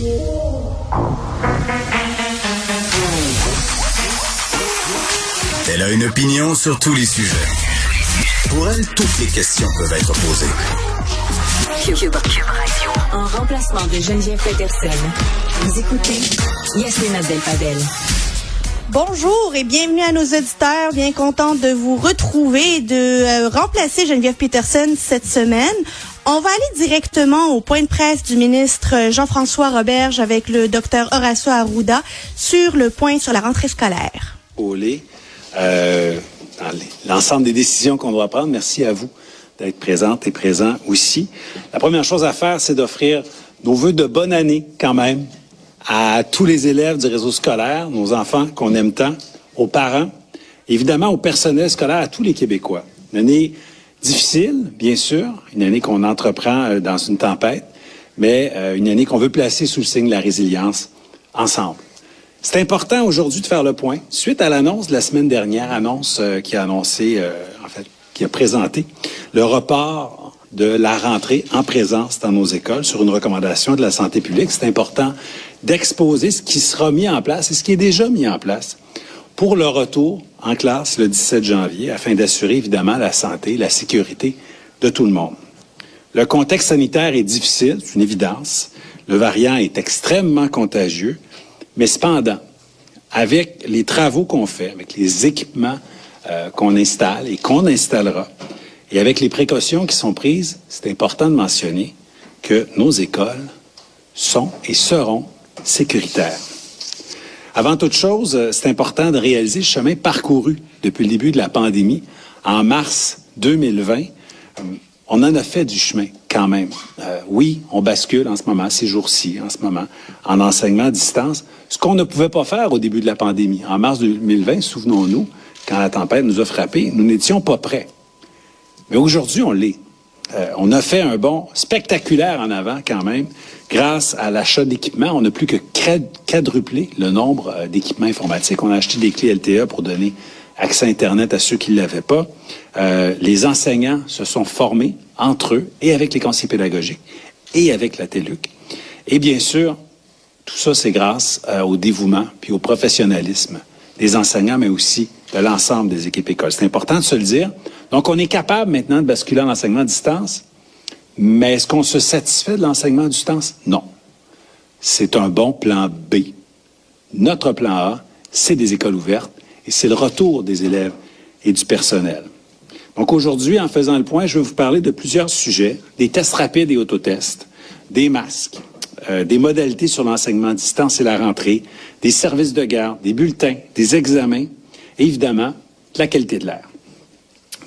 Elle a une opinion sur tous les sujets. Pour elle, toutes les questions peuvent être posées. Cube, Radio. En remplacement de Geneviève Peterson. Vous écoutez Yasmine Abdel-Fadel. Bonjour et bienvenue à nos auditeurs. Bien contente de vous retrouver, de euh, remplacer Geneviève Peterson cette semaine. On va aller directement au point de presse du ministre Jean-François Roberge avec le docteur Horacio Arruda sur le point sur la rentrée scolaire. Euh, l'ensemble des décisions qu'on doit prendre, merci à vous d'être présente et présent aussi. La première chose à faire, c'est d'offrir nos voeux de bonne année quand même à tous les élèves du réseau scolaire, nos enfants qu'on aime tant, aux parents, évidemment au personnel scolaire, à tous les Québécois. Une année difficile, bien sûr, une année qu'on entreprend euh, dans une tempête, mais euh, une année qu'on veut placer sous le signe de la résilience ensemble. C'est important aujourd'hui de faire le point. Suite à l'annonce de la semaine dernière, annonce euh, qui a annoncé, en fait, qui a présenté le report de la rentrée en présence dans nos écoles sur une recommandation de la santé publique. C'est important d'exposer ce qui sera mis en place et ce qui est déjà mis en place pour le retour en classe le 17 janvier afin d'assurer évidemment la santé, la sécurité de tout le monde. Le contexte sanitaire est difficile, c'est une évidence. Le variant est extrêmement contagieux, mais cependant, avec les travaux qu'on fait, avec les équipements euh, qu'on installe et qu'on installera, et avec les précautions qui sont prises, c'est important de mentionner que nos écoles sont et seront sécuritaire. Avant toute chose, euh, c'est important de réaliser le chemin parcouru depuis le début de la pandémie. En mars 2020, euh, on en a fait du chemin quand même. Euh, oui, on bascule en ce moment, ces jours-ci, en ce moment, en enseignement à distance, ce qu'on ne pouvait pas faire au début de la pandémie. En mars 2020, souvenons-nous, quand la tempête nous a frappés, nous n'étions pas prêts. Mais aujourd'hui, on l'est. On a fait un bond spectaculaire en avant quand même grâce à l'achat d'équipements, on n'a plus que quadruplé le nombre euh, d'équipements informatiques. On a acheté des clés LTE pour donner accès Internet à ceux qui ne l'avaient pas. Euh, les enseignants se sont formés entre eux et avec les conseillers pédagogiques et avec la TELUC. Et bien sûr, tout ça, c'est grâce euh, au dévouement puis au professionnalisme des enseignants, mais aussi de l'ensemble des équipes écoles. C'est important de se le dire. Donc, on est capable maintenant de basculer en enseignement à distance mais est-ce qu'on se satisfait de l'enseignement à distance? Non. C'est un bon plan B. Notre plan A, c'est des écoles ouvertes et c'est le retour des élèves et du personnel. Donc aujourd'hui, en faisant le point, je vais vous parler de plusieurs sujets, des tests rapides et autotests, des masques, euh, des modalités sur l'enseignement à distance et la rentrée, des services de garde, des bulletins, des examens et évidemment la qualité de l'air.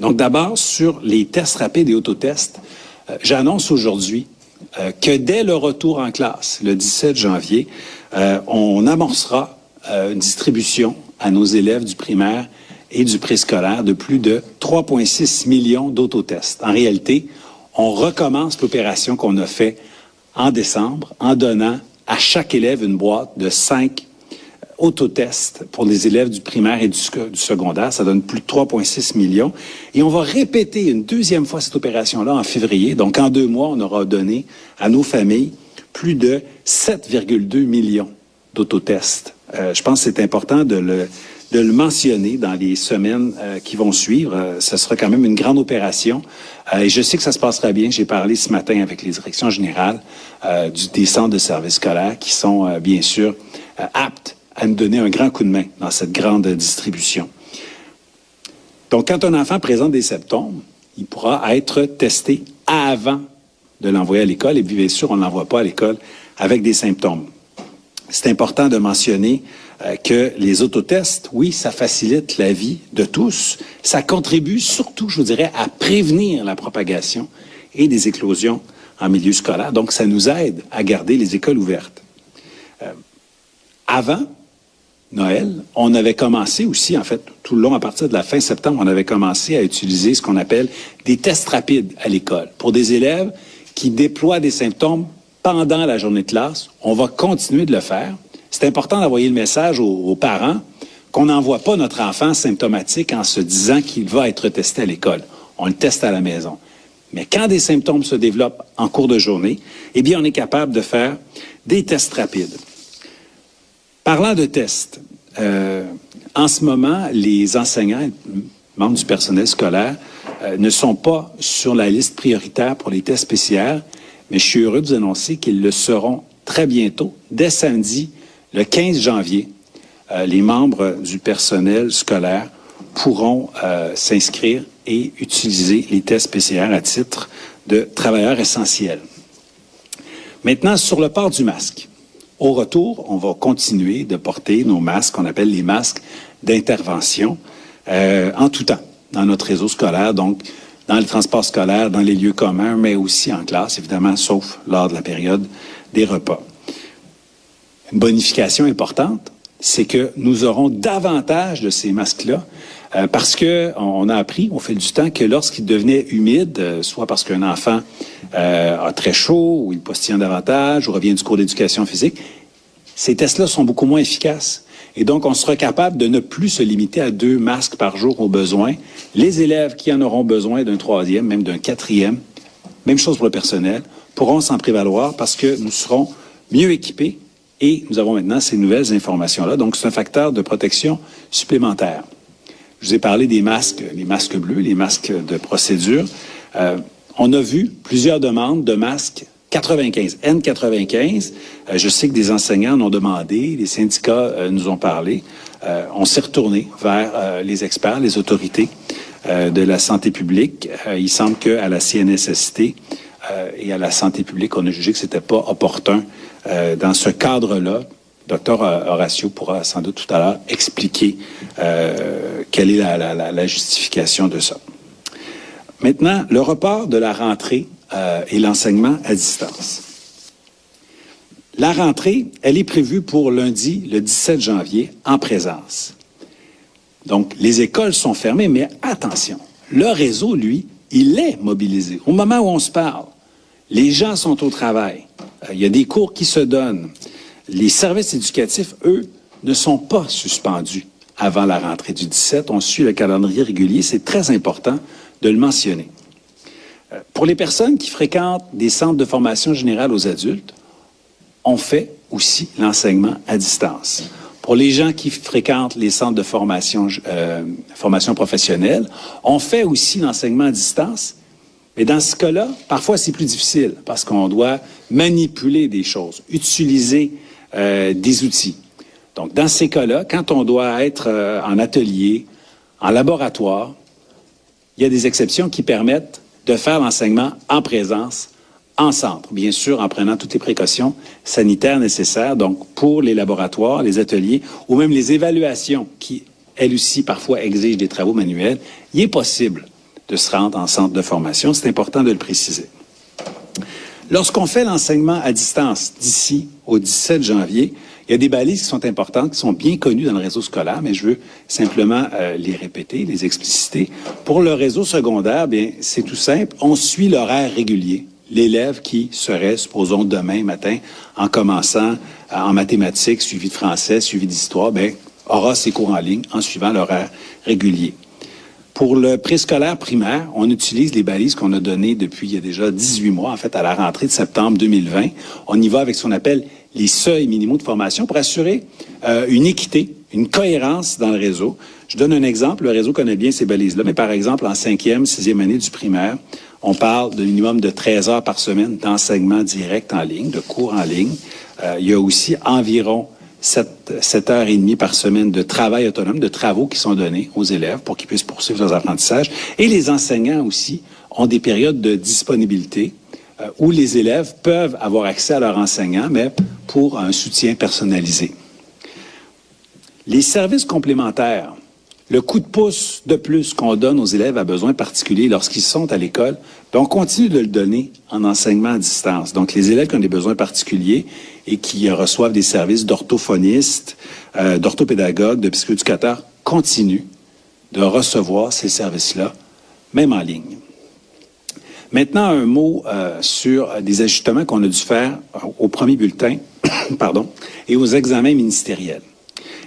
Donc d'abord, sur les tests rapides et autotests, euh, j'annonce aujourd'hui euh, que dès le retour en classe, le 17 janvier, euh, on amorcera une distribution à nos élèves du primaire et du préscolaire de plus de 3,6 millions d'autotests. En réalité, on recommence l'opération qu'on a faite en décembre en donnant à chaque élève une boîte de 5 autotest pour les élèves du primaire et du, secondaire. Ça donne plus de 3,6 millions. Et on va répéter une deuxième fois cette opération-là en février. Donc, en deux mois, on aura donné à nos familles plus de 7,2 millions d'autotests. Euh, je pense que c'est important de le, mentionner dans les semaines euh, qui vont suivre. Euh, ce sera quand même une grande opération. Et je sais que ça se passera bien. J'ai parlé ce matin avec les directions générales du, des centres de services scolaires qui sont bien sûr aptes à nous donner un grand coup de main dans cette grande distribution. Donc, quand un enfant présente des symptômes, il pourra être testé avant de l'envoyer à l'école et bien sûr, on ne l'envoie pas à l'école avec des symptômes. C'est important de mentionner euh, que les autotests, oui, ça facilite la vie de tous. Ça contribue surtout, je vous dirais, à prévenir la propagation et des éclosions en milieu scolaire. Donc, ça nous aide à garder les écoles ouvertes. Euh, avant, Noël, on avait commencé aussi, en fait, tout le long, à partir de la fin septembre, on avait commencé à utiliser ce qu'on appelle des tests rapides à l'école. Pour des élèves qui déploient des symptômes pendant la journée de classe, on va continuer de le faire. C'est important d'envoyer le message aux, parents qu'on n'envoie pas notre enfant symptomatique en se disant qu'il va être testé à l'école. On le teste à la maison. Mais quand des symptômes se développent en cours de journée, eh bien, on est capable de faire des tests rapides. Parlant de tests, euh, en ce moment, les enseignants, membres du personnel scolaire, euh, ne sont pas sur la liste prioritaire pour les tests PCR, mais je suis heureux de vous annoncer qu'ils le seront très bientôt, dès samedi, le 15 janvier. Euh, les membres du personnel scolaire pourront s'inscrire et utiliser les tests PCR à titre de travailleurs essentiels. Maintenant, sur le port du masque. Au retour, on va continuer de porter nos masques qu'on appelle les masques d'intervention euh, en tout temps dans notre réseau scolaire, donc dans les transports scolaires, dans les lieux communs, mais aussi en classe, évidemment, sauf lors de la période des repas. Une bonification importante, c'est que nous aurons davantage de ces masques-là euh, parce que on a appris au fil du temps que lorsqu'il devenait humide, euh, soit parce qu'un enfant euh, a très chaud ou il postillonne davantage ou revient du cours d'éducation physique, ces tests-là sont beaucoup moins efficaces. Et donc, on sera capable de ne plus se limiter à deux masques par jour au besoin. Les élèves qui en auront besoin d'un troisième, même d'un quatrième, même chose pour le personnel, pourront s'en prévaloir parce que nous serons mieux équipés et nous avons maintenant ces nouvelles informations-là. Donc, c'est un facteur de protection supplémentaire. Je vous ai parlé des masques, les masques bleus, les masques de procédure. Euh, on a vu plusieurs demandes de masques 95, N95. Euh, je sais que des enseignants en ont demandé, les syndicats euh, nous ont parlé. on s'est retourné vers les experts, les autorités de la santé publique. il semble qu'à la CNSST et à la santé publique, on a jugé que c'était pas opportun dans ce cadre-là Docteur Horacio pourra sans doute tout à l'heure expliquer euh, quelle est la, justification de ça. Maintenant, le report de la rentrée euh, et l'enseignement à distance. La rentrée, elle est prévue pour lundi, le 17 janvier, en présence. Donc, les écoles sont fermées, mais attention, le réseau, lui, il est mobilisé. Au moment où on se parle, les gens sont au travail. Euh, il y a des cours qui se donnent les services éducatifs, eux, ne sont pas suspendus avant la rentrée du 17. On suit le calendrier régulier. C'est très important de le mentionner. Euh, pour les personnes qui fréquentent des centres de formation générale aux adultes, on fait aussi l'enseignement à distance. Pour les gens qui fréquentent les centres de formation, euh, formation professionnelle, on fait aussi l'enseignement à distance. Mais dans ce cas-là, parfois c'est plus difficile parce qu'on doit manipuler des choses, utiliser euh, des outils. Donc, dans ces cas-là, quand on doit être euh, en atelier, en laboratoire, il y a des exceptions qui permettent de faire l'enseignement en présence, en centre, bien sûr en prenant toutes les précautions sanitaires nécessaires, donc pour les laboratoires, les ateliers ou même les évaluations qui, elles aussi, parfois exigent des travaux manuels, il est possible de se rendre en centre de formation. C'est important de le préciser. Lorsqu'on fait l'enseignement à distance d'ici au 17 janvier, il y a des balises qui sont importantes, qui sont bien connues dans le réseau scolaire, mais je veux simplement euh, les répéter, les expliciter. Pour le réseau secondaire, bien, c'est tout simple. On suit l'horaire régulier. L'élève qui serait, supposons, demain matin, en commençant euh, en mathématiques, suivi de français, suivi d'histoire, bien, aura ses cours en ligne en suivant l'horaire régulier. Pour le préscolaire primaire, on utilise les balises qu'on a données depuis il y a déjà 18 mois, en fait, à la rentrée de septembre 2020. On y va avec ce qu'on appelle les seuils minimaux de formation pour assurer euh, une équité, une cohérence dans le réseau. Je donne un exemple. Le réseau connaît bien ces balises-là, mais par exemple, en cinquième, sixième année du primaire, on parle de minimum de 13 heures par semaine d'enseignement direct en ligne, de cours en ligne. Euh, il y a aussi environ 7, heures et demie par semaine de travail autonome, de travaux qui sont donnés aux élèves pour qu'ils puissent poursuivre leurs apprentissages. Et les enseignants aussi ont des périodes de disponibilité où les élèves peuvent avoir accès à leur enseignant, mais pour un soutien personnalisé. Les services complémentaires, le coup de pouce de plus qu'on donne aux élèves à besoins particuliers lorsqu'ils sont à l'école, on continue de le donner en enseignement à distance. Donc, les élèves qui ont des besoins particuliers et qui reçoivent des services d'orthophonistes, euh, d'orthopédagogues, de psychoéducateurs, continuent de recevoir ces services-là, même en ligne. Maintenant, un mot euh, sur des ajustements qu'on a dû faire au premier bulletin pardon, et aux examens ministériels.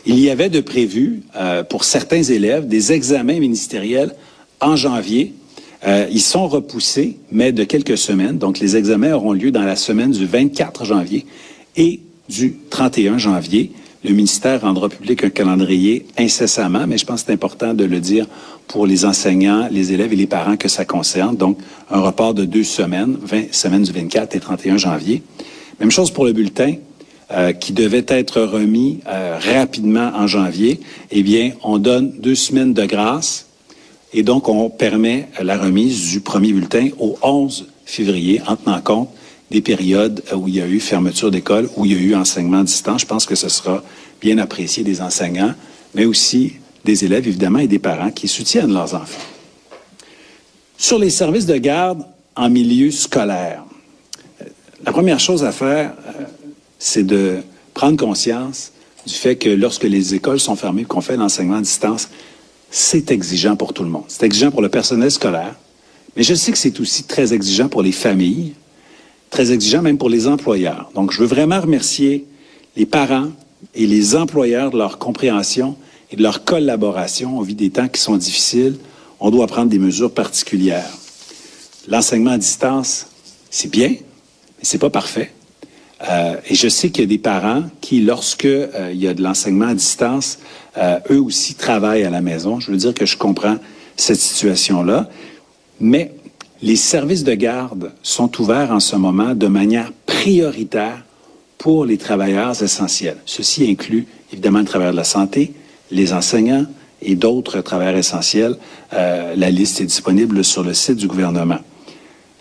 Il y avait de prévu euh, pour certains élèves des examens ministériels en janvier Euh, ils sont repoussés, mais de quelques semaines. Donc, les examens auront lieu dans la semaine du 24 janvier et du 31 janvier. Le ministère rendra public un calendrier incessamment, mais je pense que c'est important de le dire pour les enseignants, les élèves et les parents que ça concerne. Donc, un report de deux semaines, 20 semaines du 24 et 31 janvier. Même chose pour le bulletin. Euh, qui devait être remis euh, rapidement en janvier, eh bien, on donne deux semaines de grâce et donc on permet la remise du premier bulletin au 11 février en tenant compte des périodes où il y a eu fermeture d'école, où il y a eu enseignement à distance. Je pense que ce sera bien apprécié des enseignants, mais aussi des élèves, évidemment, et des parents qui soutiennent leurs enfants. Sur les services de garde en milieu scolaire, euh, la première chose à faire, c'est de prendre conscience du fait que lorsque les écoles sont fermées, qu'on fait l'enseignement à distance, c'est exigeant pour tout le monde. C'est exigeant pour le personnel scolaire, mais je sais que c'est aussi très exigeant pour les familles, très exigeant même pour les employeurs. Donc, je veux vraiment remercier les parents et les employeurs de leur compréhension et de leur collaboration. On vit des temps qui sont difficiles. On doit prendre des mesures particulières. L'enseignement à distance, c'est bien, mais c'est pas parfait. Euh, et je sais qu'il y a des parents qui, lorsque euh, il y a de l'enseignement à distance, euh, eux aussi travaillent à la maison. Je veux dire que je comprends cette situation-là. Mais les services de garde sont ouverts en ce moment de manière prioritaire pour les travailleurs essentiels. Ceci inclut évidemment le travailleur de la santé, les enseignants et d'autres travailleurs essentiels. la liste est disponible sur le site du gouvernement.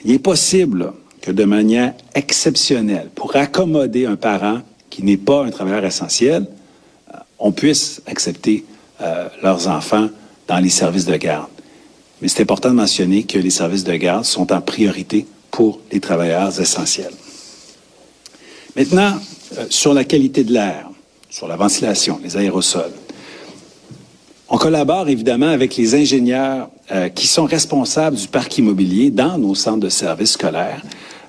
Il est possible que de manière exceptionnelle, pour accommoder un parent qui n'est pas un travailleur essentiel, euh, on puisse accepter euh, leurs enfants dans les services de garde. Mais c'est important de mentionner que les services de garde sont en priorité pour les travailleurs essentiels. Maintenant, euh, sur la qualité de l'air, sur la ventilation, les aérosols. On collabore évidemment avec les ingénieurs qui sont responsables du parc immobilier dans nos centres de services scolaires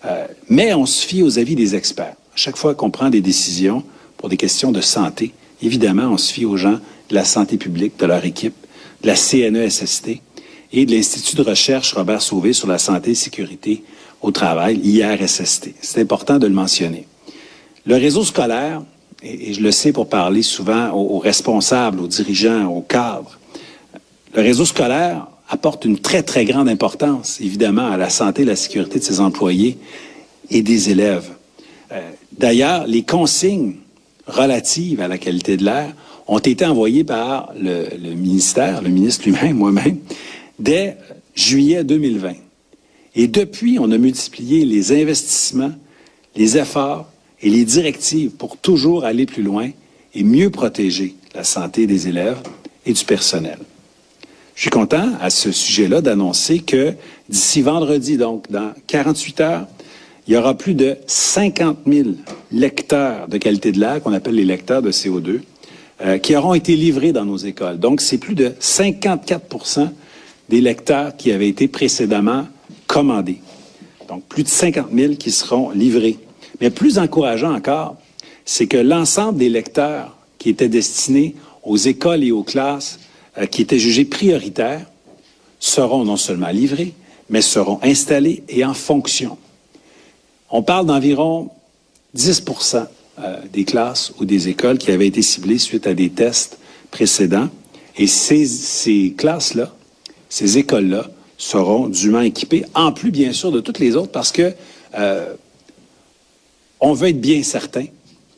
euh, mais on se fie aux avis des experts. Chaque fois qu'on prend des décisions pour des questions de santé, évidemment, on se fie aux gens de la santé publique, de leur équipe, de la CNESST et de l'Institut de recherche Robert Sauvé sur la santé et sécurité au travail, IRSST. C'est important de le mentionner. Le réseau scolaire, et je le sais pour parler souvent aux responsables, aux dirigeants, aux cadres, le réseau scolaire apporte une très, très grande importance, évidemment, à la santé et la sécurité de ses employés et des élèves. Euh, d'ailleurs, les consignes relatives à la qualité de l'air ont été envoyées par le, le ministère, le ministre lui-même, moi-même, dès juillet 2020. Et depuis, on a multiplié les investissements, les efforts et les directives pour toujours aller plus loin et mieux protéger la santé des élèves et du personnel. Je suis content à ce sujet-là d'annoncer que d'ici vendredi, donc dans 48 heures, il y aura plus de 50 000 lecteurs de qualité de l'air, qu'on appelle les lecteurs de CO2, euh, qui auront été livrés dans nos écoles. Donc, c'est plus de 54 des lecteurs qui avaient été précédemment commandés. Donc, plus de 50 000 qui seront livrés. Mais plus encourageant encore, c'est que l'ensemble des lecteurs qui étaient destinés aux écoles et aux classes euh, qui étaient jugés prioritaires seront non seulement livrés, mais seront installés et en fonction. On parle d'environ 10% euh, des classes ou des écoles qui avaient été ciblées suite à des tests précédents. Et ces classes-là, ces écoles-là, seront dûment équipées, en plus bien sûr de toutes les autres, parce que euh, on veut être bien certain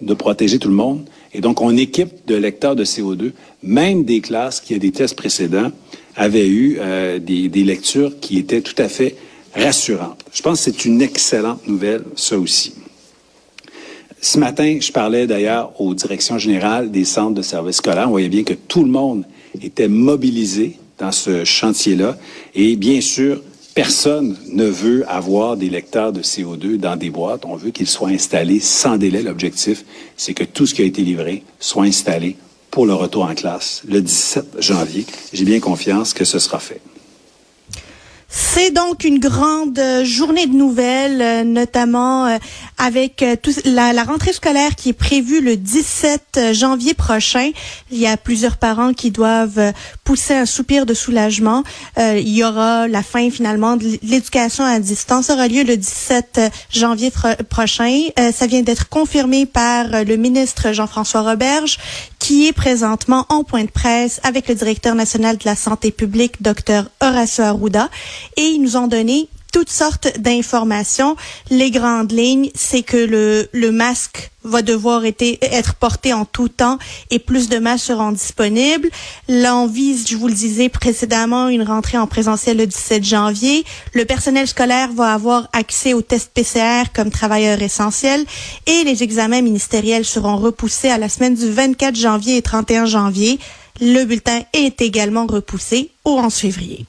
de protéger tout le monde. Et donc, on équipe de lecteurs de CO2, même des classes qui, à des tests précédents, avaient eu euh, des, des, lectures qui étaient tout à fait rassurantes. Je pense que c'est une excellente nouvelle, ça aussi. Ce matin, je parlais d'ailleurs aux directions générales des centres de services scolaires. On voyait bien que tout le monde était mobilisé dans ce chantier-là. Et bien sûr, Personne ne veut avoir des lecteurs de CO2 dans des boîtes. On veut qu'ils soient installés sans délai. L'objectif, c'est que tout ce qui a été livré soit installé pour le retour en classe le 17 janvier. J'ai bien confiance que ce sera fait. C'est donc une grande euh, journée de nouvelles, euh, notamment euh, avec la, la, rentrée scolaire qui est prévue le 17 janvier prochain. Il y a plusieurs parents qui doivent pousser un soupir de soulagement. il y aura la fin finalement de l'éducation à distance. Aura lieu le 17 janvier prochain. ça vient d'être confirmé par le ministre Jean-François Roberge qui est présentement en point de presse avec le directeur national de la santé publique, Dr Horacio Arruda, et ils nous ont donné toutes sortes d'informations. Les grandes lignes, c'est que le, le masque va devoir être porté en tout temps et plus de masques seront disponibles. Là, vise, je vous le disais précédemment, une rentrée en présentiel le 17 janvier. Le personnel scolaire va avoir accès aux tests PCR comme travailleurs essentiels et les examens ministériels seront repoussés à la semaine du 24 janvier et 31 janvier. Le bulletin est également repoussé au 11 février.